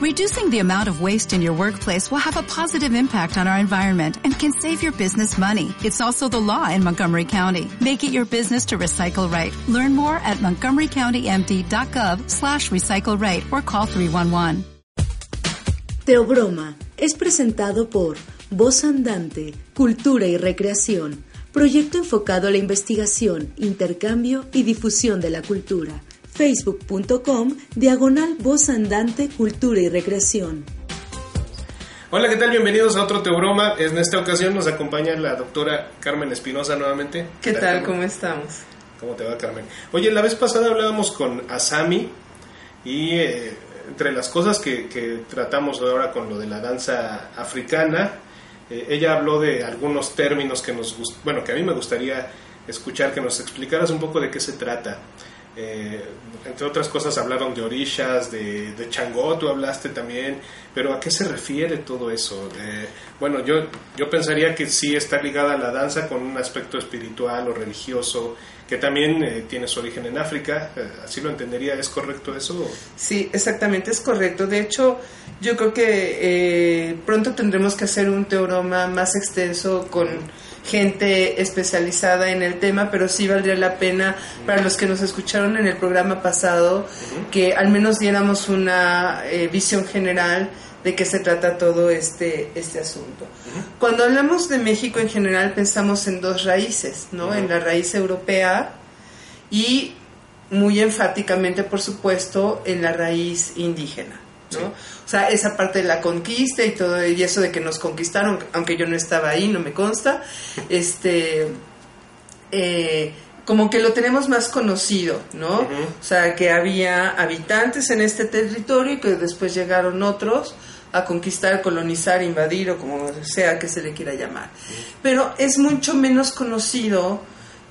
Reducing the amount of waste in your workplace will have a positive impact on our environment and can save your business money. It's also the law in Montgomery County. Make it your business to recycle right. Learn more at montgomerycountymd.gov slash recycle right or call 311. Teobroma es presentado por Voz Andante, Cultura y Recreación, proyecto enfocado a la investigación, intercambio y difusión de la cultura facebook.com diagonal voz andante cultura y recreación. Hola, ¿qué tal? Bienvenidos a otro Teobroma. En esta ocasión nos acompaña la doctora Carmen Espinosa nuevamente. ¿Qué, tal? ¿Cómo estamos? ¿Cómo te va, Carmen? Oye, la vez pasada hablábamos con Asami y eh, entre las cosas que, tratamos ahora con lo de la danza africana, eh, ella habló de algunos términos que nos bueno, que a mí me gustaría escuchar, que nos explicaras un poco de qué se trata. Eh, entre otras cosas hablaron de orillas, de, de Changó, tú hablaste también, pero ¿a qué se refiere todo eso? bueno, yo, yo pensaría que sí está ligada a la danza con un aspecto espiritual o religioso, que también eh, tiene su origen en África, eh, así lo entendería, ¿es correcto eso? Sí, exactamente, es correcto. De hecho, yo creo que pronto tendremos que hacer un teorema más extenso con gente especializada en el tema, pero sí valdría la pena para los que nos escucharon en el programa pasado que al menos diéramos una eh, visión general de qué se trata todo este, este asunto. Cuando hablamos de México en general pensamos en dos raíces, ¿no? En la raíz europea y muy enfáticamente, por supuesto, en la raíz indígena. ¿no? Sea, esa parte de la conquista y todo y eso de que nos conquistaron, aunque yo no estaba ahí, no me consta, este, eh, como que lo tenemos más conocido, ¿no? O sea, que había habitantes en este territorio y que después llegaron otros a conquistar, colonizar, invadir o como sea que se le quiera llamar. Pero es mucho menos conocido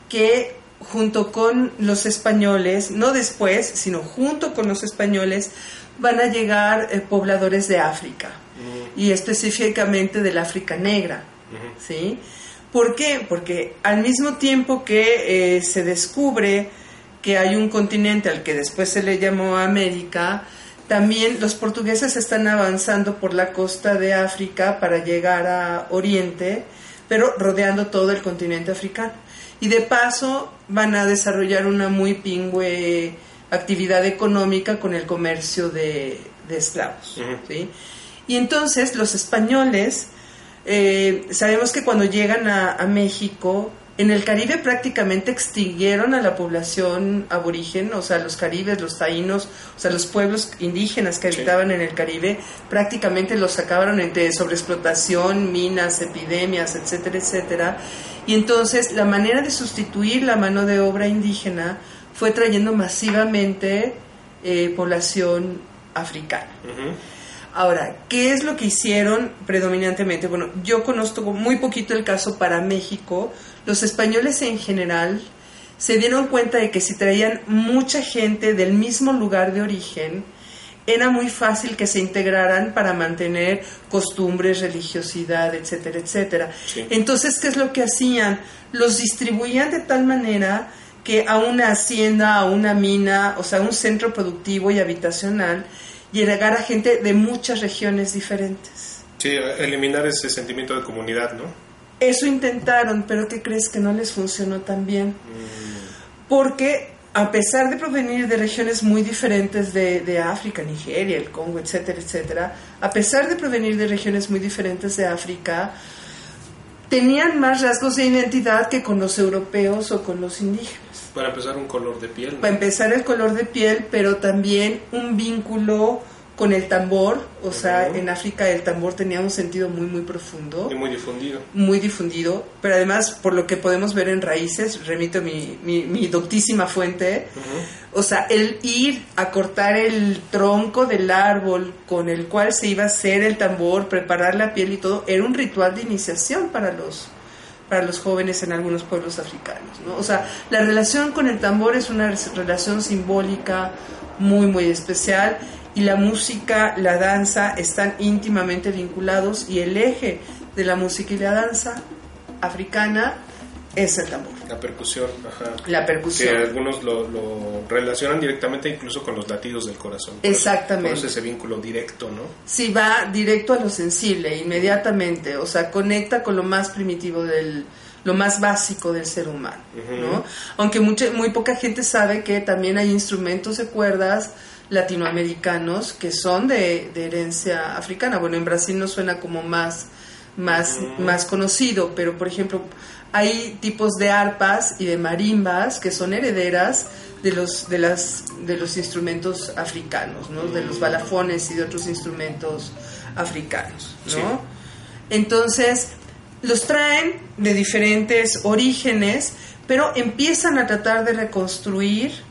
que junto con los españoles, no después, sino junto con los españoles, van a llegar eh, pobladores de África y específicamente del África negra, ¿sí? ¿Por qué? Porque al mismo tiempo que eh, se descubre que hay un continente al que después se le llamó América, también los portugueses están avanzando por la costa de África para llegar a Oriente, pero rodeando todo el continente africano. Y de paso van a desarrollar una muy pingüe actividad económica con el comercio de, esclavos. Y entonces los españoles, eh, sabemos que cuando llegan a, México, en el Caribe prácticamente extinguieron a la población aborigen, o sea, los caribes, los taínos, o sea, los pueblos indígenas que habitaban en el Caribe, prácticamente los sacaron entre sobreexplotación, minas, epidemias, etcétera, etcétera. Y entonces la manera de sustituir la mano de obra indígena fue trayendo masivamente eh, población africana. Ahora, ¿qué es lo que hicieron predominantemente? Bueno, yo conozco muy poquito el caso para México. Los españoles en general se dieron cuenta de que si traían mucha gente del mismo lugar de origen, era muy fácil que se integraran para mantener costumbres, religiosidad, etcétera, etcétera. Entonces, ¿qué es lo que hacían? Los distribuían de tal manera que a una hacienda, a una mina, o sea, un centro productivo y habitacional, llegar a gente de muchas regiones diferentes. Sí, eliminar ese sentimiento de comunidad, ¿no? Eso intentaron, pero ¿qué crees que no les funcionó tan bien? Mm. Porque a pesar de provenir de regiones muy diferentes de, de, África, Nigeria, el Congo, etcétera, etcétera, a pesar de provenir de regiones muy diferentes de África, tenían más rasgos de identidad que con los europeos o con los indígenas. Para empezar, un color de piel. Para empezar, el color de piel, pero también un vínculo con el tambor, o sea, en África el tambor tenía un sentido muy, muy profundo. Y muy difundido. Muy difundido, pero además, por lo que podemos ver en Raíces, remito mi, mi, doctísima fuente, o sea, el ir a cortar el tronco del árbol con el cual se iba a hacer el tambor, preparar la piel y todo, era un ritual de iniciación para los, para los jóvenes en algunos pueblos africanos. ¿no? O sea, la relación con el tambor es una relación simbólica muy, muy especial y la música, la danza están íntimamente vinculados y el eje de la música y la danza africana es el tambor. La percusión, ajá. La percusión. Que algunos lo, lo relacionan directamente incluso con los latidos del corazón. Por Exactamente. Eso, por eso ese vínculo directo, ¿no? Sí, va directo a lo sensible, inmediatamente. O sea, conecta con lo más primitivo del, lo más básico del ser humano, ¿no? Aunque mucha, muy poca gente sabe que también hay instrumentos de cuerdas latinoamericanos que son de, de herencia africana. Bueno, en Brasil no suena como más, más, más conocido, pero por ejemplo, hay tipos de arpas y de marimbas que son herederas de los, de las, de los instrumentos africanos, ¿no? De los balafones y de otros instrumentos africanos, ¿no? Sí. Entonces, los traen de diferentes orígenes, pero empiezan a tratar de reconstruir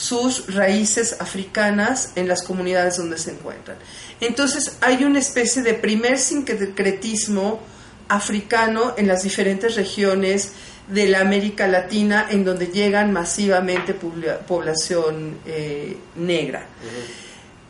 sus raíces africanas en las comunidades donde se encuentran. Entonces hay una especie de primer sincretismo africano en las diferentes regiones de la América Latina en donde llegan masivamente pobla- población eh, negra.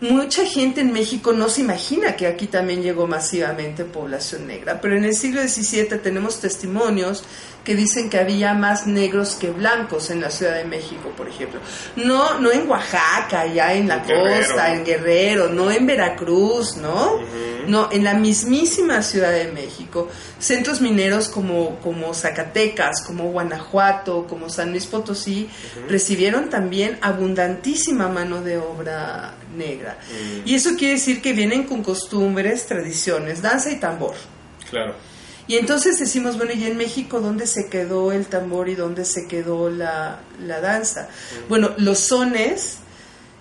Mucha gente en México no se imagina que aquí también llegó masivamente población negra, pero en el siglo XVII tenemos testimonios que dicen que había más negros que blancos en la Ciudad de México, por ejemplo. No, no en Oaxaca, ya en la En Guerrero. costa, en Guerrero, no en Veracruz, ¿no? No, en la mismísima Ciudad de México. Centros mineros como, como Zacatecas, como Guanajuato, como San Luis Potosí, recibieron también abundantísima mano de obra negra. Y eso quiere decir que vienen con costumbres, tradiciones, danza y tambor. Claro. Y entonces decimos, bueno, ¿y en México dónde se quedó el tambor y dónde se quedó la, la danza? Bueno, los sones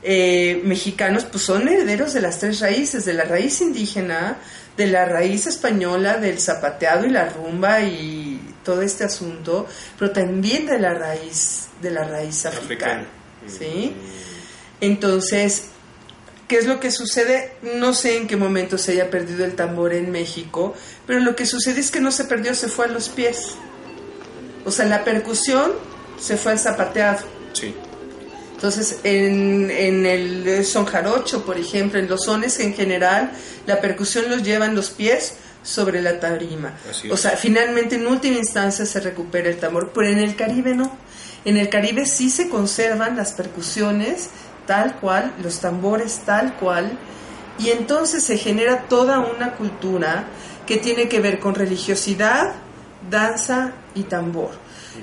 eh, mexicanos pues son herederos de las tres raíces, de la raíz indígena, de la raíz española, del zapateado y la rumba y todo este asunto, pero también de la raíz, de la raíz africana. Africana. ¿sí? Entonces, ¿qué es lo que sucede? No sé en qué momento se haya perdido el tambor en México, pero lo que sucede es que no se perdió, se fue a los pies. O sea, la percusión se fue al zapateado. Sí. Entonces, en, en el son jarocho, por ejemplo, en los sones en general, la percusión los llevan los pies sobre la tarima. O sea, finalmente en última instancia se recupera el tambor, pero en el Caribe no. En el Caribe sí se conservan las percusiones tal cual, los tambores tal cual, y entonces se genera toda una cultura que tiene que ver con religiosidad, danza y tambor.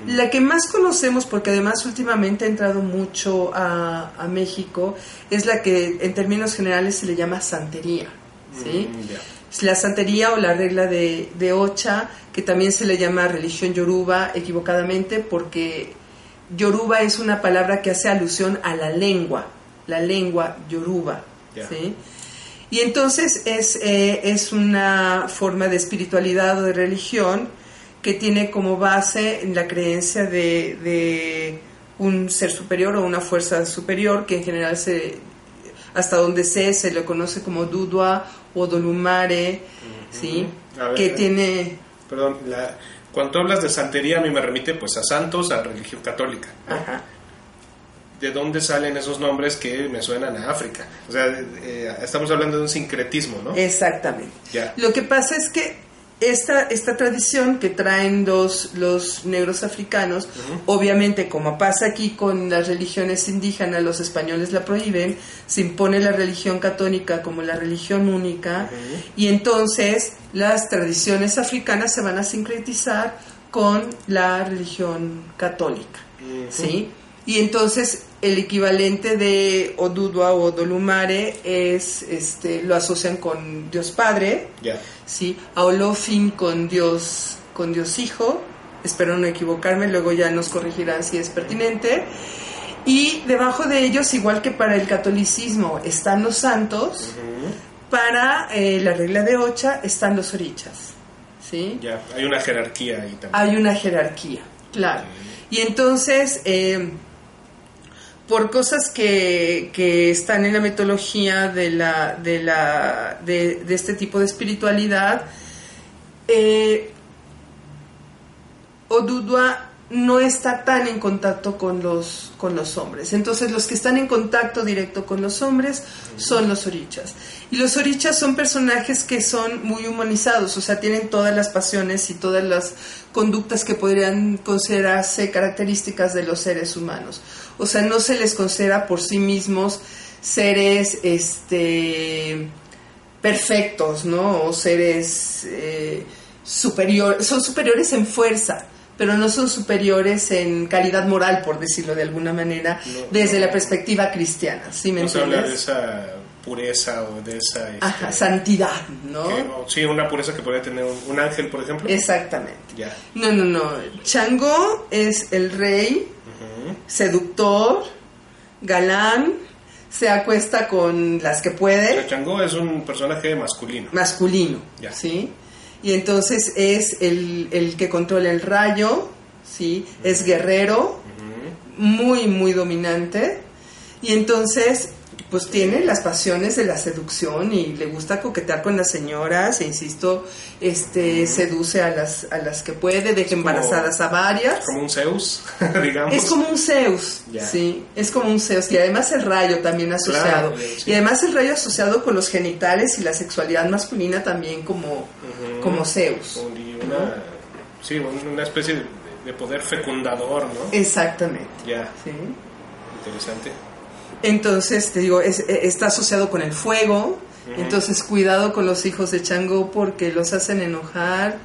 La que más conocemos, porque además últimamente ha entrado mucho a, a México, es la que en términos generales se le llama santería. ¿sí? Mm. La santería o la regla de, de Ocha, que también se le llama religión yoruba equivocadamente, porque yoruba es una palabra que hace alusión a la lengua, la lengua yoruba. ¿sí? Y entonces es, eh, es una forma de espiritualidad o de religión que tiene como base la creencia de, de un ser superior o una fuerza superior que en general se hasta donde sé se le conoce como Dudua o Dolumare, ¿sí? Ver, que eh. tiene... Perdón, la, cuando hablas de santería a mí me remite pues a santos, a religión católica. ¿no? Ajá. ¿De dónde salen esos nombres que me suenan a África? O sea, eh, estamos hablando de un sincretismo, ¿no? Exactamente. Lo que pasa es que esta, esta tradición que traen los, los negros africanos, obviamente como pasa aquí con las religiones indígenas, los españoles la prohíben, se impone la religión católica como la religión única y entonces las tradiciones africanas se van a sincretizar con la religión católica. ¿sí? Y entonces el equivalente de Odudua o Dolumare es, este, lo asocian con Dios Padre. ¿sí? A Olofin con Dios, con Dios Hijo, espero no equivocarme, luego ya nos corregirán si es pertinente. Y debajo de ellos, igual que para el catolicismo, están los santos, para eh, la regla de Ocha están los orichas, ¿sí? Ya. Hay una jerarquía ahí también. hay una jerarquía, claro. Y entonces, eh, por cosas que, que están en la metodología de, la, de, la, de, de este tipo de espiritualidad, eh, Odudua no está tan en contacto con los, con los hombres. Entonces los que están en contacto directo con los hombres son los orichas. Y los orichas son personajes que son muy humanizados, o sea, tienen todas las pasiones y todas las conductas que podrían considerarse características de los seres humanos. O sea, no se les considera por sí mismos seres este, perfectos, ¿no? O seres eh, superiores, son superiores en fuerza pero no son superiores en calidad moral, por decirlo de alguna manera, desde la perspectiva cristiana. ¿sí me no se habla de esa pureza o de esa... Este, santidad, ¿no? sí, una pureza que podría tener un, ángel, por ejemplo. Exactamente. No, no, no. Chango es el rey, seductor, galán, se acuesta con las que puede. Chango es un personaje masculino. Masculino, ¿sí? Y entonces es el, el que controla el rayo, ¿sí? Es guerrero, muy, muy dominante, y entonces pues tiene las pasiones de la seducción y le gusta coquetear con las señoras, e insisto, este seduce a las a las que puede, deja embarazadas a varias. Como un Zeus, digamos. Es como un Zeus, sí, es como un Zeus y además el rayo también asociado. Y además el rayo asociado con los genitales y la sexualidad masculina también como como Zeus. Una, Sí, una especie de, poder fecundador, ¿no? Exactamente. Ya. Sí. Interesante. Entonces, te digo, es, e, está asociado con el fuego. Entonces, cuidado con los hijos de Chango porque los hacen enojar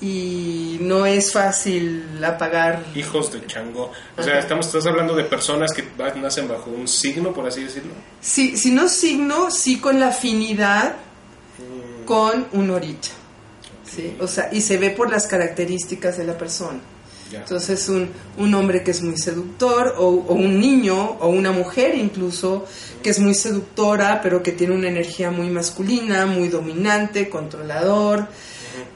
y no es fácil apagar. Hijos de Chango. O sea, estamos, estás hablando de personas que nacen bajo un signo, por así decirlo. Sí, si no signo, sí con la afinidad mm. con un oricha. ¿sí? O sea, y se ve por las características de la persona. Entonces un, un hombre que es muy seductor o, un niño o una mujer incluso que es muy seductora pero que tiene una energía muy masculina, muy dominante, controlador,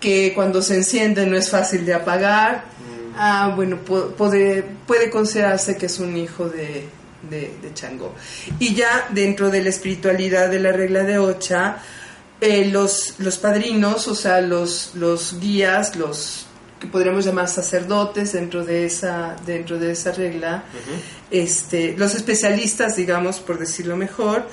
que cuando se enciende no es fácil de apagar. Ah, bueno, puede, puede considerarse que es un hijo de, de, Chango. Y ya dentro de la espiritualidad de la regla de Ocha, eh, los, los padrinos, o sea, los, los guías, los que podríamos llamar sacerdotes dentro de esa dentro de esa regla. Este los especialistas digamos por decirlo mejor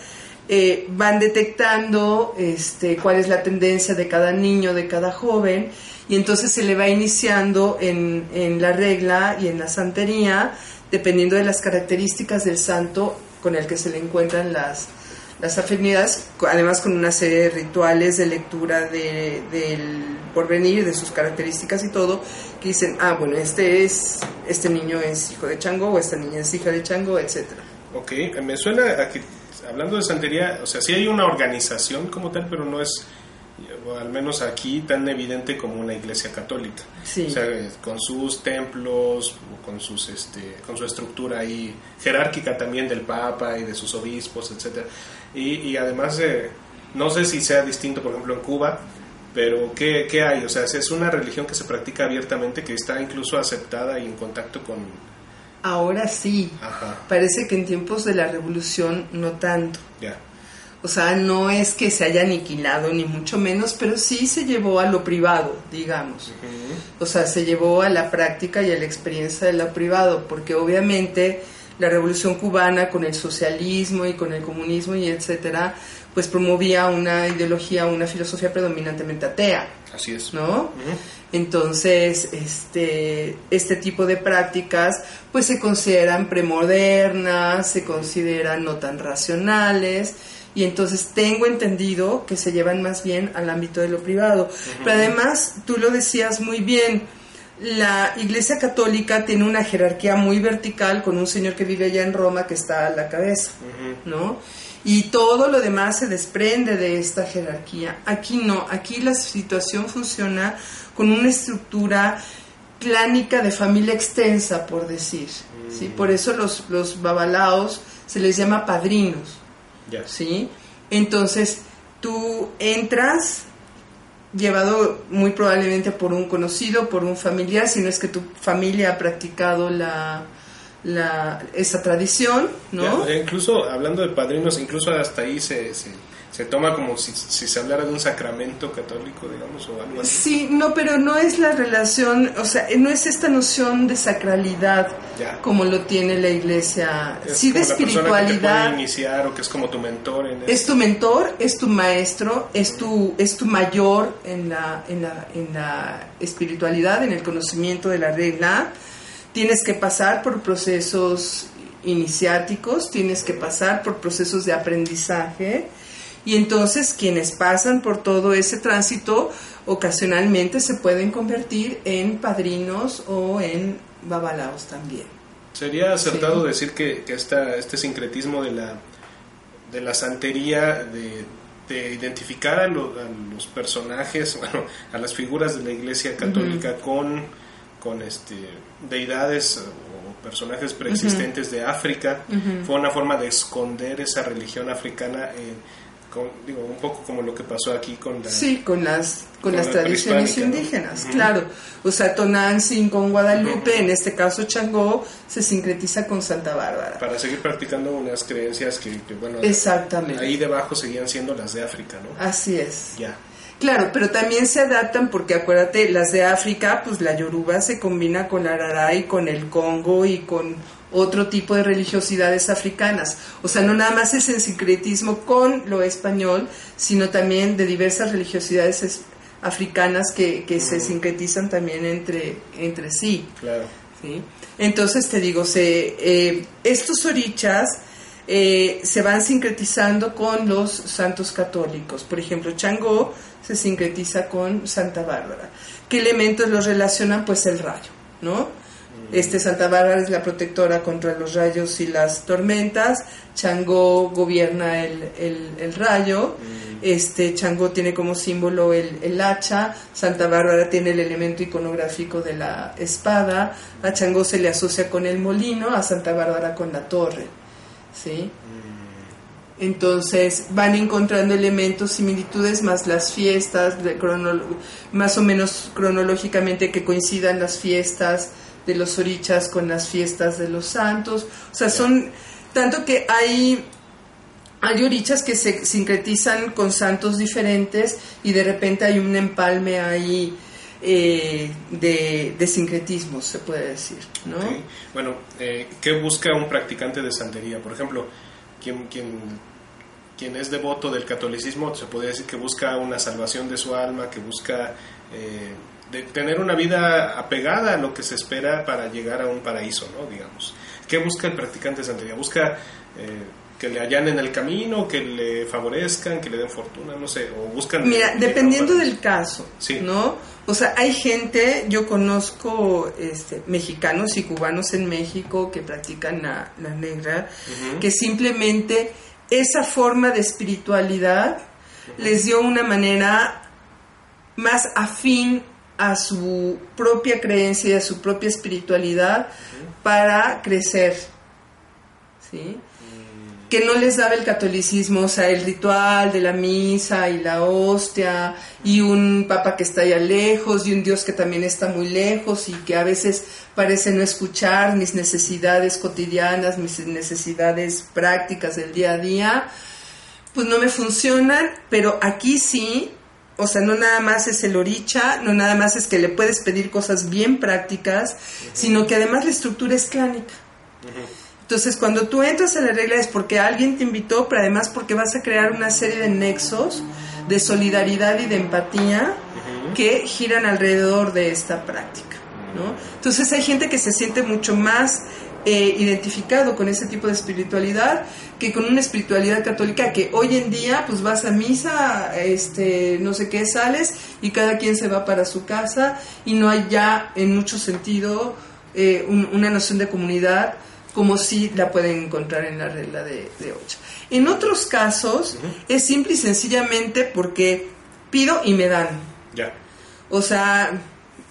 eh, van detectando este cuál es la tendencia de cada niño de cada joven y entonces se le va iniciando en, en la regla y en la santería dependiendo de las características del santo con el que se le encuentran las las afinidades, además con una serie de rituales de lectura de, del porvenir, de sus características y todo, que dicen, ah, bueno, este es, este niño es hijo de Chango, o esta niña es hija de Chango, etcétera. Ok, me suena a que, hablando de santería, o sea, sí hay una organización como tal, pero no es al menos aquí, tan evidente como una iglesia católica. O sea, con sus templos, con, sus, este, con su estructura ahí jerárquica también del Papa y de sus obispos, etcétera y, y además, eh, no sé si sea distinto, por ejemplo, en Cuba, pero ¿qué, ¿qué, hay? O sea, es una religión que se practica abiertamente, que está incluso aceptada y en contacto con... Ahora sí. Parece que en tiempos de la revolución no tanto. Ya. O sea, no es que se haya aniquilado ni mucho menos, pero sí se llevó a lo privado, digamos. O sea, se llevó a la práctica y a la experiencia de lo privado, porque obviamente la revolución cubana con el socialismo y con el comunismo y etcétera, pues promovía una ideología, una filosofía predominantemente atea. Así es. ¿No? Entonces, este, este tipo de prácticas pues se consideran premodernas, se consideran no tan racionales y entonces tengo entendido que se llevan más bien al ámbito de lo privado. Pero además, tú lo decías muy bien, la Iglesia Católica tiene una jerarquía muy vertical con un señor que vive allá en Roma que está a la cabeza, ¿no? Y todo lo demás se desprende de esta jerarquía. Aquí no, aquí la situación funciona con una estructura clánica de familia extensa, por decir. ¿sí? Mm. Por eso los, los babalaos se les llama padrinos. ¿Sí? Entonces, tú entras llevado muy probablemente por un conocido, por un familiar, si no es que tu familia ha practicado la, la esa tradición, ¿no? incluso hablando de padrinos, incluso hasta ahí se, se toma como si, se hablara de un sacramento católico, digamos, o algo así. Sí, no, pero no es la relación, o sea, no es esta noción de sacralidad como lo tiene la iglesia. sí, de espiritualidad. que te iniciar o que es como tu mentor. En es tu mentor, es tu maestro, es tu, es tu mayor en la, en, la, en la espiritualidad, en el conocimiento de la regla. Tienes que pasar por procesos iniciáticos, tienes que pasar por procesos de aprendizaje y entonces quienes pasan por todo ese tránsito ocasionalmente se pueden convertir en padrinos o en babalaos también. Sería acertado decir que, que este sincretismo de la, de la santería, de, identificar a, los personajes, bueno, a las figuras de la Iglesia Católica con, con este, deidades o personajes preexistentes de África, fue una forma de esconder esa religión africana en digo, un poco como lo que pasó aquí con Sí, con las, con, las tradiciones indígenas, claro. O sea, Tonantzin con Guadalupe, en este caso Changó, se sincretiza con Santa Bárbara. Para seguir practicando unas creencias que, bueno, Exactamente. ahí debajo seguían siendo las de África, ¿no? Así es. Ya. Claro, pero también se adaptan porque acuérdate, las de África, pues la Yoruba se combina con la Araray, con el Congo y con otro tipo de religiosidades africanas. O sea, no nada más es el sincretismo con lo español, sino también de diversas religiosidades africanas que, se sincretizan también entre, entre sí. Claro. ¿sí? Entonces te digo, se, eh, estos orichas eh, se van sincretizando con los santos católicos. Por ejemplo, Changó se sincretiza con Santa Bárbara. ¿Qué elementos los relacionan? Pues el rayo, ¿no? Este Santa Bárbara es la protectora contra los rayos y las tormentas. Changó gobierna el, el, rayo. Mm. Este Changó tiene como símbolo el, el, hacha. Santa Bárbara tiene el elemento iconográfico de la espada. A Changó se le asocia con el molino, a Santa Bárbara con la torre. ¿Sí? Mm. Entonces van encontrando elementos, similitudes, más las fiestas, más o menos cronológicamente que coincidan las fiestas de los orichas con las fiestas de los santos. O sea, son tanto que hay hay orichas que se sincretizan con santos diferentes y de repente hay un empalme ahí eh, de, sincretismo, se puede decir. ¿no? Bueno, eh, ¿qué busca un practicante de santería? Por ejemplo, quien, quien, quien es devoto del catolicismo, se podría decir que busca una salvación de su alma, que busca... Eh, de tener una vida apegada a lo que se espera para llegar a un paraíso, ¿no? Digamos. ¿Qué busca el practicante de santería? Busca eh, que le allanen el camino, que le favorezcan, que le den fortuna, no sé, o buscan... Mira, dependiendo del caso, ¿no? O sea, hay gente, yo conozco este, mexicanos y cubanos en México que practican la, negra, que simplemente esa forma de espiritualidad les dio una manera más afín a su propia creencia y a su propia espiritualidad para crecer. ¿sí? Que no les daba el catolicismo, o sea, el ritual de la misa y la hostia, y un papa que está allá lejos, y un Dios que también está muy lejos, y que a veces parece no escuchar mis necesidades cotidianas, mis necesidades prácticas del día a día, pues no me funcionan, pero aquí sí o sea, no nada más es el oricha, no nada más es que le puedes pedir cosas bien prácticas, sino que además la estructura es clánica. Entonces, cuando tú entras a la regla es porque alguien te invitó, pero además porque vas a crear una serie de nexos de solidaridad y de empatía que giran alrededor de esta práctica. ¿no? Entonces, hay gente que se siente mucho más eh, identificado con ese tipo de espiritualidad que con una espiritualidad católica que hoy en día pues vas a misa, este, no sé qué, sales y cada quien se va para su casa y no hay ya en mucho sentido eh, una noción de comunidad como si la pueden encontrar en la regla de, de ocho. En otros casos es simple y sencillamente porque pido y me dan. Ya. O sea,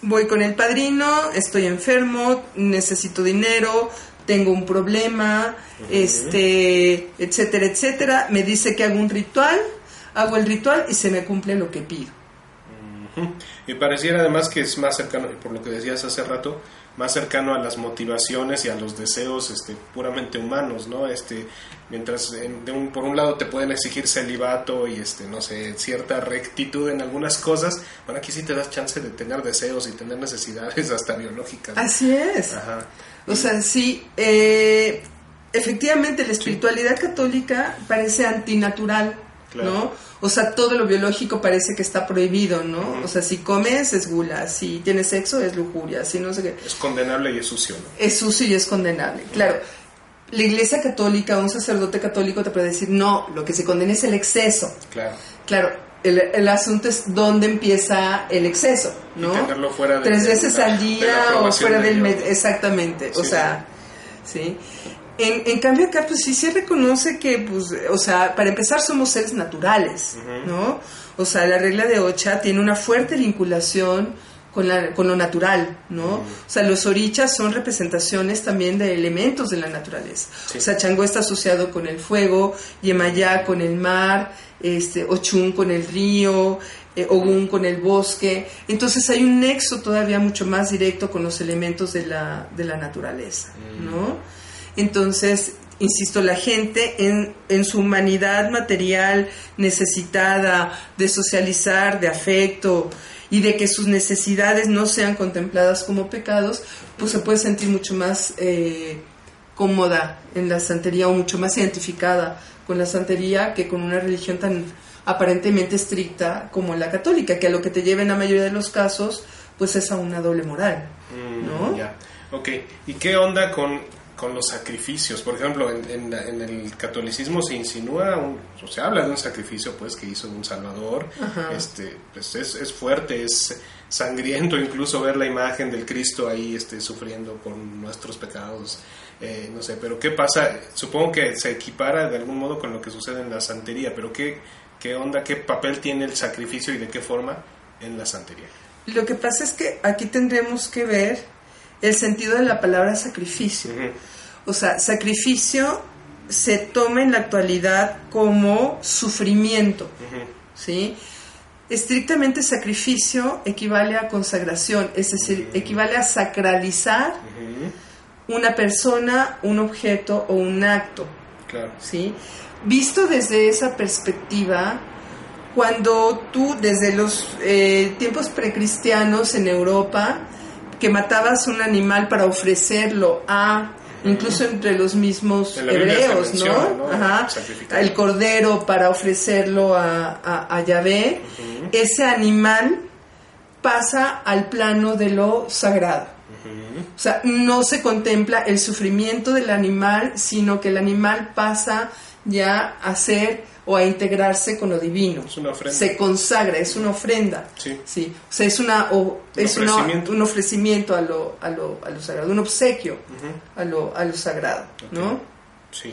voy con el padrino, estoy enfermo, necesito dinero, tengo un problema, este, etcétera, etcétera. Me dice que hago un ritual, hago el ritual y se me cumple lo que pido. Y pareciera además que es más cercano, por lo que decías hace rato, más cercano a las motivaciones y a los deseos este, puramente humanos, ¿no? Este, mientras de un, por un lado te pueden exigir celibato y este, no sé, cierta rectitud en algunas cosas, bueno, aquí sí te das chance de tener deseos y tener necesidades hasta biológicas. Así es. O sea, sí, eh, efectivamente la espiritualidad católica parece antinatural, ¿no? O sea, todo lo biológico parece que está prohibido, ¿no? O sea, si comes es gula, si tienes sexo es lujuria, si no sé qué. Es condenable y es sucio, ¿no? Es sucio y es condenable, claro. La iglesia católica, un sacerdote católico te puede decir, no, lo que se condena es el exceso. Claro. Claro, el, asunto es dónde empieza el exceso, ¿no? tenerlo fuera de, Tres veces al día o fuera del mes, exactamente, o sea, sí. En, en, cambio acá pues sí se reconoce que pues o sea para empezar somos seres naturales no o sea la regla de Ocha tiene una fuerte vinculación con, la, con lo natural no o sea los orichas son representaciones también de elementos de la naturaleza. O sea Chango está asociado con el fuego Yemayá con el mar este Ochun con el río eh, Ogun con el bosque. Entonces hay un nexo todavía mucho más directo con los elementos de la, de la naturaleza no entonces, insisto, la gente en, en, su humanidad material necesitada de socializar, de afecto y de que sus necesidades no sean contempladas como pecados, pues se puede sentir mucho más eh, cómoda en la santería o mucho más identificada con la santería que con una religión tan aparentemente estricta como la católica, que a lo que te lleva en la mayoría de los casos, pues es a una doble moral, ¿no? Mm, ya, ok. ¿Y qué onda con con los sacrificios. Por ejemplo, en, en, el catolicismo se insinúa, o se habla de un sacrificio pues que hizo un Salvador. Este, pues es, es, fuerte, es sangriento incluso ver la imagen del Cristo ahí este, sufriendo por nuestros pecados. Eh, no sé, pero ¿qué pasa? Supongo que se equipara de algún modo con lo que sucede en la santería, pero ¿qué, qué onda, qué papel tiene el sacrificio y de qué forma en la santería? Lo que pasa es que aquí tendremos que ver el sentido de la palabra sacrificio. O sea, sacrificio se toma en la actualidad como sufrimiento, ¿sí? Estrictamente sacrificio equivale a consagración, es decir, equivale a sacralizar una persona, un objeto o un acto, ¿sí? Visto desde esa perspectiva, cuando tú desde los eh, tiempos precristianos en Europa, que matabas un animal para ofrecerlo a incluso entre los mismos hebreos, ¿no? Ajá. El cordero para ofrecerlo a, a, Yahvé, ese animal pasa al plano de lo sagrado. O sea, no se contempla el sufrimiento del animal, sino que el animal pasa ya a ser o a integrarse con lo divino. Se consagra, es una ofrenda. Sí. sí. O sea, es, una, o, es un, ofrecimiento. un ofrecimiento a lo, a lo, a lo sagrado, un obsequio a, lo, a lo sagrado, ¿no? Sí.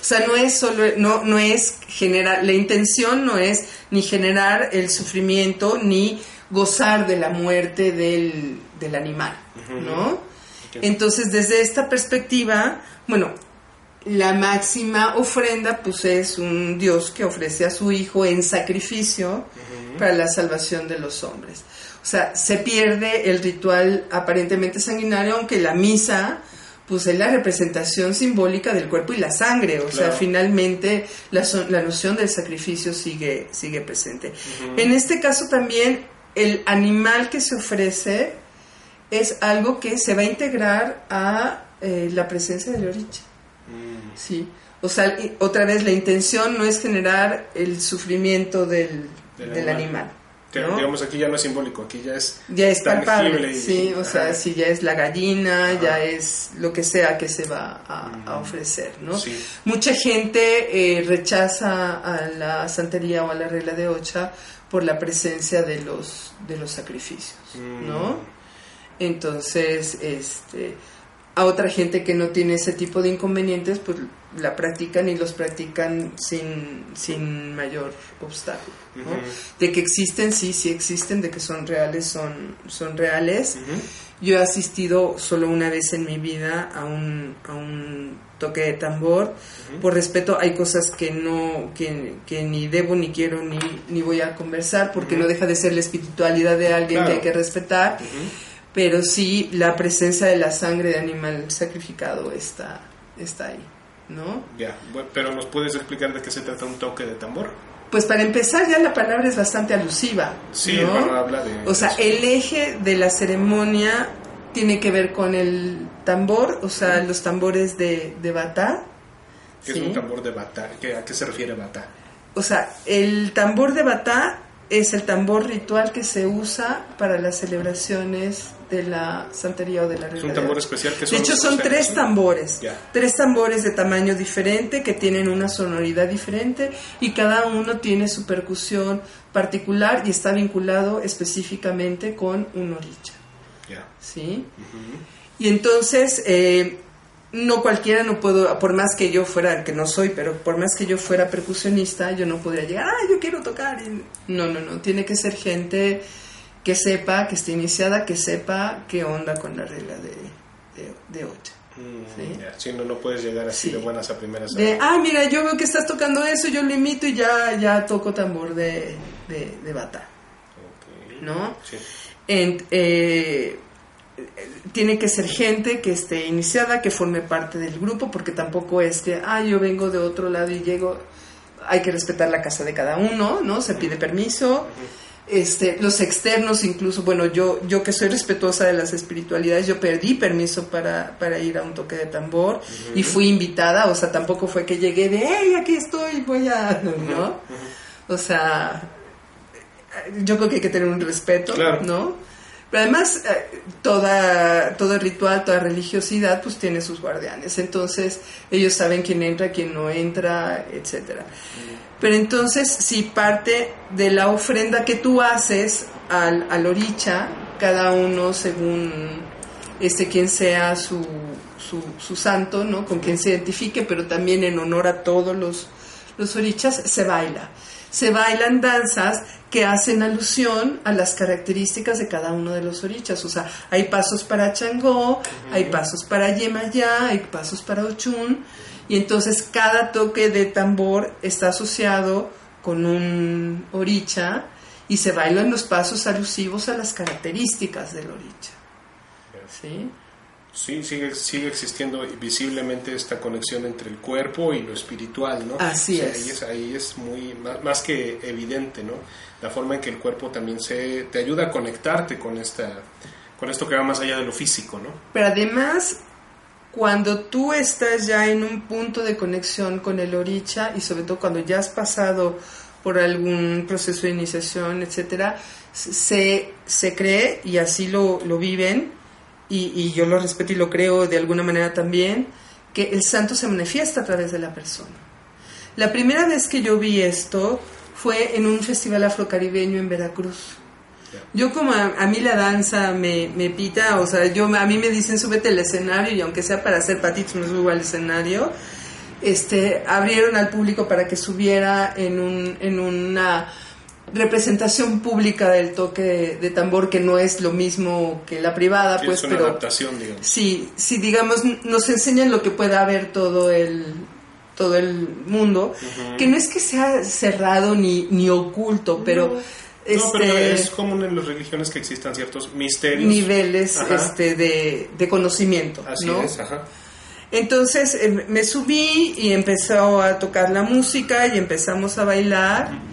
O sea, no es solo, no, no es generar, la intención no es ni generar el sufrimiento ni gozar de la muerte del, del animal, ¿no? Entonces, desde esta perspectiva, bueno, la máxima ofrenda pues es un Dios que ofrece a su hijo en sacrificio para la salvación de los hombres. O sea, se pierde el ritual aparentemente sanguinario, aunque la misa pues es la representación simbólica del cuerpo y la sangre, o sea, finalmente la, la, noción del sacrificio sigue, sigue presente. En este caso también el animal que se ofrece es algo que se va a integrar a eh, la presencia del origen. Sí. O sea, otra vez la intención no es generar el sufrimiento del, animal. Digamos, aquí ya no es simbólico, aquí ya es Ya es palpable, sí, o sea, si ya es la gallina, ya es lo que sea que se va a, ofrecer, ¿no? Mucha gente eh, rechaza a la santería o a la regla de Ocha por la presencia de los, de los sacrificios, ¿no? Mm. Entonces, este a otra gente que no tiene ese tipo de inconvenientes, pues la practican y los practican sin, sin mayor obstáculo. De que existen, sí, sí existen, de que son reales, son, son reales. Yo he asistido solo una vez en mi vida a un, a un toque de tambor. Por respeto, hay cosas que no, que, que, ni debo, ni quiero, ni, ni voy a conversar, porque no deja de ser la espiritualidad de alguien que hay que respetar. Pero sí, la presencia de la sangre de animal sacrificado está, está ahí, ¿no? Ya, pero ¿nos puedes explicar de qué se trata un toque de tambor? Pues para empezar ya la palabra es bastante alusiva. Sí, ¿no? habla de... O sea, el eje de la ceremonia tiene que ver con el tambor, o sea, los tambores de, de batá. ¿Qué es un tambor de batá? ¿A qué se refiere batá? O sea, el tambor de batá es el tambor ritual que se usa para las celebraciones de la santería o de la Es un tambor especial que son De hecho, son tres tambores. Tres tambores de tamaño diferente que tienen una sonoridad diferente y cada uno tiene su percusión particular y está vinculado específicamente con un oricha. ¿Sí? Y entonces, eh, no cualquiera, no puedo, por más que yo fuera, que no soy, pero por más que yo fuera percusionista, yo no podría llegar, ah, yo quiero tocar. no, no, no, tiene que ser gente que sepa, que esté iniciada, que sepa qué onda con la regla de, de, ocho. Mm, ¿sí? no, no puedes llegar así de buenas a primeras. De, ah, mira, yo veo que estás tocando eso, yo lo imito y ya, ya toco tambor de, de, bata. ¿No? Sí. Eh, tiene que ser gente que esté iniciada, que forme parte del grupo, porque tampoco es que, ah, yo vengo de otro lado y llego, hay que respetar la casa de cada uno, ¿no? Se pide permiso. Este, los externos incluso, bueno, yo, yo que soy respetuosa de las espiritualidades, yo perdí permiso para, para ir a un toque de tambor y fui invitada, o sea, tampoco fue que llegué de, hey, aquí estoy, voy a, ¿no? O sea, yo creo que hay que tener un respeto, ¿no? Pero además, eh, toda, todo ritual, toda religiosidad, pues tiene sus guardianes. Entonces, ellos saben quién entra, quién no entra, etcétera. Pero entonces, si parte de la ofrenda que tú haces al, al oricha, cada uno según este quien sea su, su, su, santo, ¿no? Con quien se identifique, pero también en honor a todos los, los orichas, se baila. Se bailan danzas que hacen alusión a las características de cada uno de los orichas. O sea, hay pasos para Changó, hay pasos para Yemayá, hay pasos para Ochun, y entonces cada toque de tambor está asociado con un oricha y se bailan los pasos alusivos a las características del oricha. ¿Sí? Sí, sigue, sigue existiendo visiblemente esta conexión entre el cuerpo y lo espiritual, ¿no? Así es. Ahí es. Ahí es muy, más, que evidente, ¿no? La forma en que el cuerpo también se, te ayuda a conectarte con, esta, con esto que va más allá de lo físico, ¿no? Pero además, cuando tú estás ya en un punto de conexión con el oricha y sobre todo cuando ya has pasado por algún proceso de iniciación, etcétera, se, se cree y así lo, lo viven y, yo lo respeto y lo creo de alguna manera también, que el santo se manifiesta a través de la persona. La primera vez que yo vi esto fue en un festival afrocaribeño en Veracruz. Yo como a, mí la danza me, me, pita, o sea, yo a mí me dicen súbete al escenario y aunque sea para hacer patitos me subo al escenario. Este, abrieron al público para que subiera en, un, en una representación pública del toque de, tambor que no es lo mismo que la privada pues es una adaptación digamos. sí sí digamos nos enseñan lo que pueda haber todo el todo el mundo que no es que sea cerrado ni, ni oculto pero este, es común en las religiones que existan ciertos misterios. Niveles este de, de conocimiento así es ajá. Entonces eh, me subí y empezó a tocar la música y empezamos a bailar.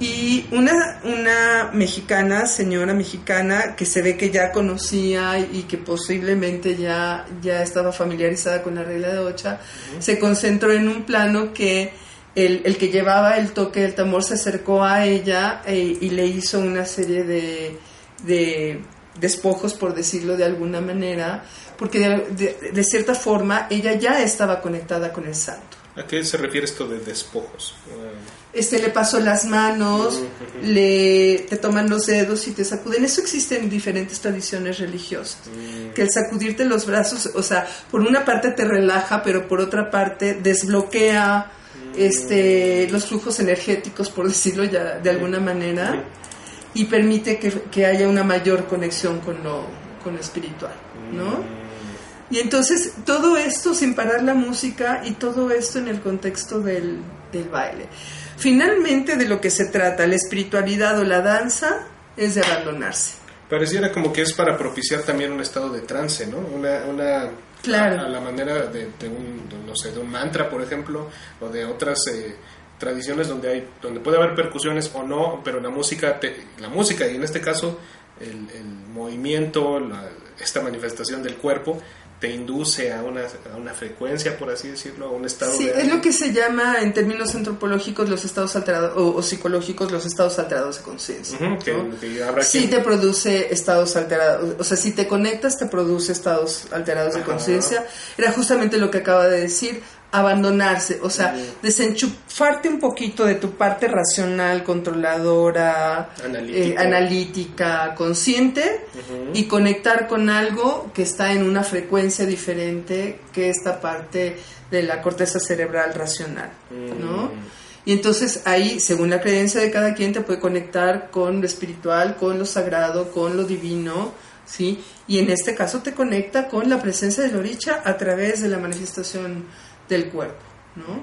Y una, una mexicana, señora mexicana, que se ve que ya conocía y que posiblemente ya, ya estaba familiarizada con la regla de ocha, se concentró en un plano que el, el, que llevaba el toque del tambor se acercó a ella e, y le hizo una serie de, de, despojos, por decirlo de alguna manera, porque de, de cierta forma ella ya estaba conectada con el santo. ¿A qué se refiere esto de despojos? Este le pasó las manos, le te toman los dedos y te sacuden. Eso existe en diferentes tradiciones religiosas. Mm. Que el sacudirte los brazos, o sea, por una parte te relaja, pero por otra parte desbloquea. Este los flujos energéticos, por decirlo ya de alguna manera, y permite que, que haya una mayor conexión con lo con lo espiritual, ¿no? Y entonces todo esto sin parar la música y todo esto en el contexto del, del baile. Finalmente de lo que se trata, la espiritualidad o la danza, es de abandonarse. Pareciera como que es para propiciar también un estado de trance, ¿no? Una, una Claro. a, a la manera de, de un, de, no sé, de un mantra, por ejemplo, o de otras eh, tradiciones donde hay, donde puede haber percusiones o no, pero la música, te- la música y en este caso el, el movimiento, la- esta manifestación del cuerpo te induce a una, a una frecuencia, por así decirlo, a un estado Sí, de es lo que se llama en términos antropológicos los estados alterados o, o psicológicos los estados alterados de conciencia. Habrá Sí quien- te produce estados alterados, o sea, si te conectas te produce estados alterados de conciencia. Era justamente lo que acaba de decir, abandonarse, o sea, desenchufarte un poquito de tu parte racional, controladora, Analítica. eh, analítica, consciente y conectar con algo que está en una frecuencia diferente que esta parte de la corteza cerebral racional, ¿no? Mm. Y entonces ahí, según la creencia de cada quien, te puede conectar con lo espiritual, con lo sagrado, con lo divino, ¿sí? Y en este caso te conecta con la presencia del oricha a través de la manifestación del cuerpo, ¿no?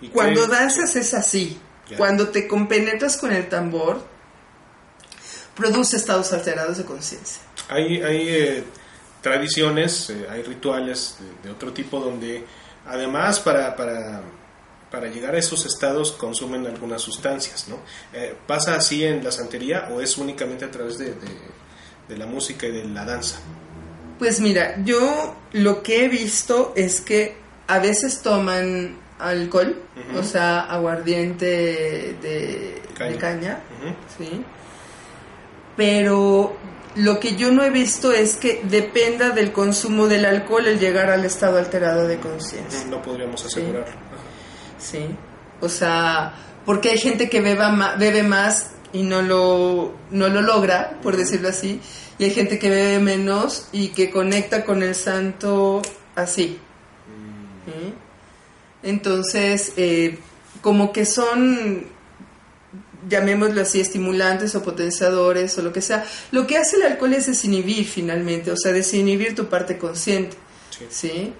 ¿Y qué- Cuando danzas es así. Cuando te compenetras con el tambor, produce estados alterados de conciencia. Hay, hay eh, tradiciones, eh, hay rituales de, de otro tipo donde además para, para, para llegar a esos estados consumen algunas sustancias, ¿no? Eh, ¿Pasa así en la santería o es únicamente a través de, de- de la música y de la danza? Pues mira, yo lo que he visto es que a veces toman alcohol, o sea, aguardiente de Caña. de caña Ujú. ¿sí? Pero lo que yo no he visto es que dependa del consumo del alcohol el llegar al estado alterado de conciencia, No podríamos asegurarlo. ¿sí? O sea, porque hay gente que beba ma- bebe más y no lo, no lo logra, por decirlo así, y hay gente que bebe menos y que conecta con el santo así. ¿sí? Entonces, eh, como que son llamémoslo así, estimulantes o potenciadores o lo que sea. Lo que hace el alcohol es desinhibir finalmente, o sea, desinhibir tu parte consciente, Sí. ¿sí?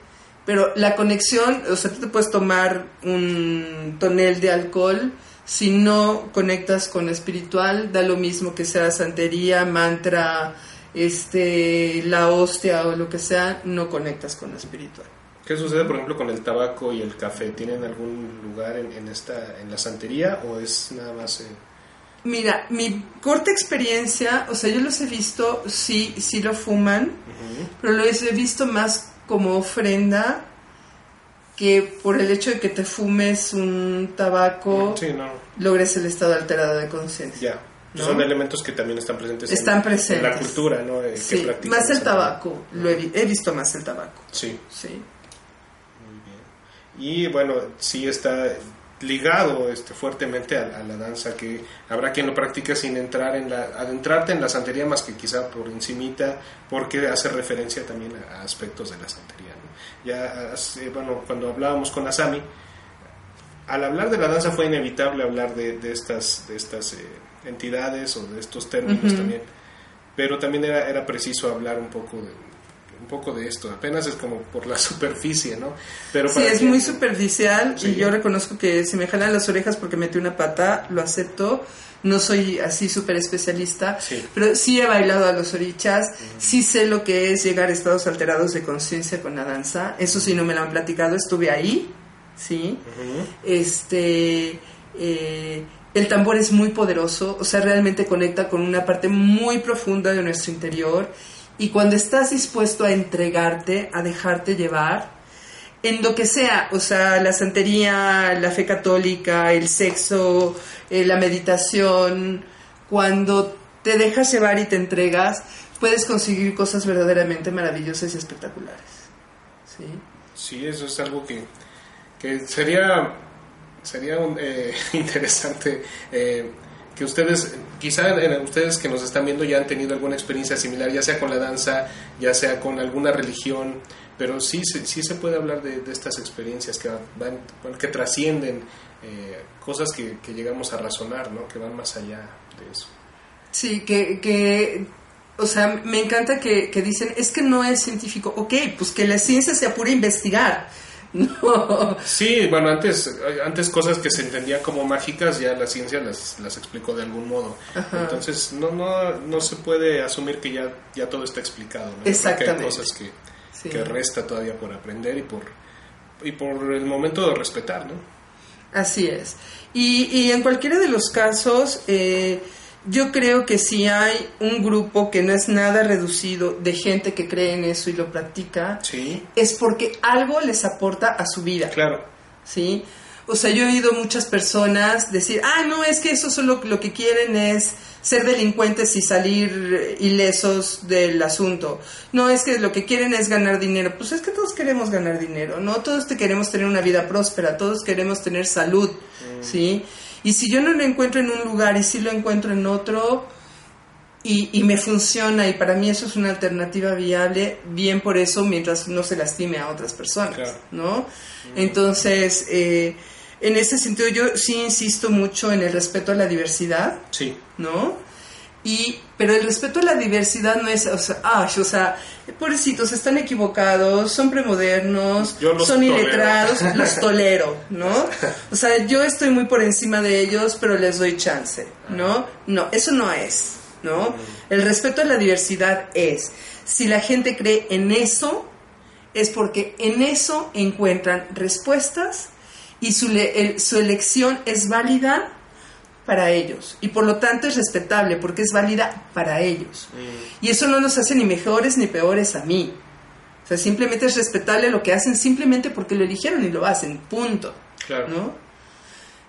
Pero la conexión, o sea, tú te puedes tomar un tonel de alcohol, si no conectas con lo espiritual, da lo mismo que sea santería, mantra, este, la hostia o lo que sea, no conectas con lo espiritual. ¿Qué sucede, por ejemplo, con el tabaco y el café? ¿Tienen algún lugar en, en esta, en la santería o es nada más... eh, Mira, mi corta experiencia, o sea, yo los he visto, sí, sí lo fuman, ujú? pero los he visto más como ofrenda que por el hecho de que te fumes un tabaco Sí, no, logres el estado alterado de conciencia. ya. ¿No? Son elementos que también están presentes, Están en, presentes. en la cultura, ¿no? Eh, que Sí, más el tabaco, lo he, vi- he visto más el tabaco, Sí, sí. muy bien. Y bueno, sí está ligado este, fuertemente a, a la danza, que habrá quien lo practique sin entrar en la, adentrarte en la santería más que quizá por encimita, porque hace referencia también a, a aspectos de la santería. ¿no? Ya, hace- bueno, cuando hablábamos con Asami, al hablar de la danza fue inevitable hablar de, de estas, de estas eh, entidades o de estos términos Ujú. también, pero también era, era preciso hablar un poco de un poco de esto, apenas es como por la superficie, ¿no? Pero Sí, es muy superficial Sí. y yo reconozco que si me jalan las orejas porque metí una pata, lo acepto. No soy así súper especialista, Sí. pero sí he bailado a los orichas, sí sé lo que es llegar a estados alterados de conciencia con la danza. Eso sí no me lo han platicado, estuve ahí, sí. Ujú. Este, eh, el tambor es muy poderoso, o sea, realmente conecta con una parte muy profunda de nuestro interior. Y cuando estás dispuesto a entregarte, a dejarte llevar, en lo que sea, o sea, la santería, la fe católica, el sexo, eh, la meditación, cuando te dejas llevar y te entregas, puedes conseguir cosas verdaderamente maravillosas y espectaculares. ¿Sí? Sí, eso es algo que, que sería, sería un, eh, interesante eh, que ustedes, quizá ustedes que nos están viendo ya han tenido alguna experiencia similar, ya sea con la danza, ya sea con alguna religión, pero sí, se- sí se puede hablar de, de estas experiencias que van, que trascienden eh, cosas que, llegamos a razonar, ¿no? Que van más allá de eso. Sí, que, que, o sea, me encanta que, que, dicen, es que no es científico. Ok, pues que la ciencia se apure a investigar. No. Sí, bueno, antes, antes cosas que se entendían como mágicas, ya la ciencia las, las explicó de algún modo. Entonces, no, no, no se puede asumir que ya, ya todo está explicado. Exactamente. hay cosas que, que resta todavía por aprender y por, y por el momento de respetar, ¿no? Así es. Y, y en cualquiera de los casos, eh, yo creo que si hay un grupo que no es nada reducido de gente que cree en eso y lo practica, es porque algo les aporta a su vida. Claro. ¿Sí? O sea, yo he oído muchas personas decir, ah, no, es que eso solo lo que quieren es ser delincuentes y salir ilesos del asunto. No, es que lo que quieren es ganar dinero. Pues es que todos queremos ganar dinero, ¿no? Todos queremos tener una vida próspera, todos queremos tener salud, mm. ¿sí? Y si yo no lo encuentro en un lugar y si lo encuentro en otro y, y, me funciona y para mí eso es una alternativa viable, bien por eso mientras no se lastime a otras personas, ¿no? Entonces, eh, en ese sentido yo sí insisto mucho en el respeto a la diversidad, sí. ¿no? Y, pero el respeto a la diversidad no es, o sea, o sea, pobrecitos, están equivocados, son premodernos, son iletrados, los tolero, ¿no? O sea, yo estoy muy por encima de ellos, pero les doy chance, ¿no? No, eso no es, ¿no? El respeto a la diversidad es, si la gente cree en eso, es porque en eso encuentran respuestas y su, su elección es válida para ellos y por lo tanto es respetable porque es válida para ellos. Mm. Y eso no nos hace ni mejores ni peores a mí. O sea, simplemente es respetable lo que hacen simplemente porque lo eligieron y lo hacen, punto. Claro. ¿no?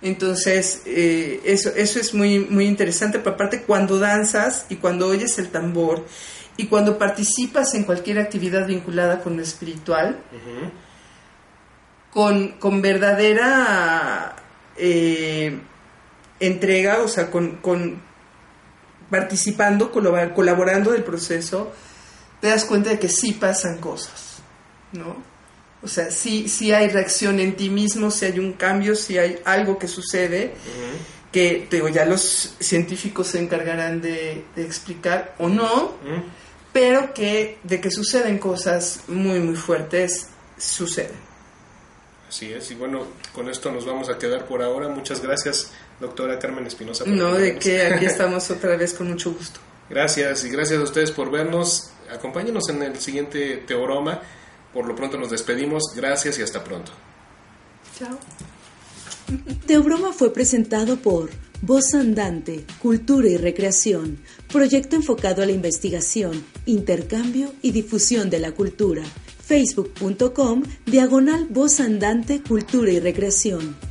Entonces, eh, eso, eso es muy, muy interesante, pero aparte cuando danzas y cuando oyes el tambor y cuando participas en cualquier actividad vinculada con lo espiritual, con, con, verdadera... Eh, entrega, o sea, con, con participando, colaborando del proceso, te das cuenta de que sí pasan cosas, ¿no? O sea, sí, sí hay reacción en ti mismo, si hay un cambio, si hay algo que sucede, que digo, ya los científicos se encargarán de, explicar o no, pero que de que suceden cosas muy, muy fuertes, suceden. Así es, y bueno, con esto nos vamos a quedar por ahora. Muchas gracias doctora Carmen Espinosa. No, de que aquí estamos otra vez con mucho gusto. Gracias y gracias a ustedes por vernos. Acompáñenos en el siguiente Teoroma. Por lo pronto nos despedimos. Gracias y hasta pronto. Chao. Teobroma fue presentado por Voz Andante, Cultura y Recreación, proyecto enfocado a la investigación, intercambio y difusión de la cultura. Facebook.com, diagonal Voz Andante, Cultura y Recreación.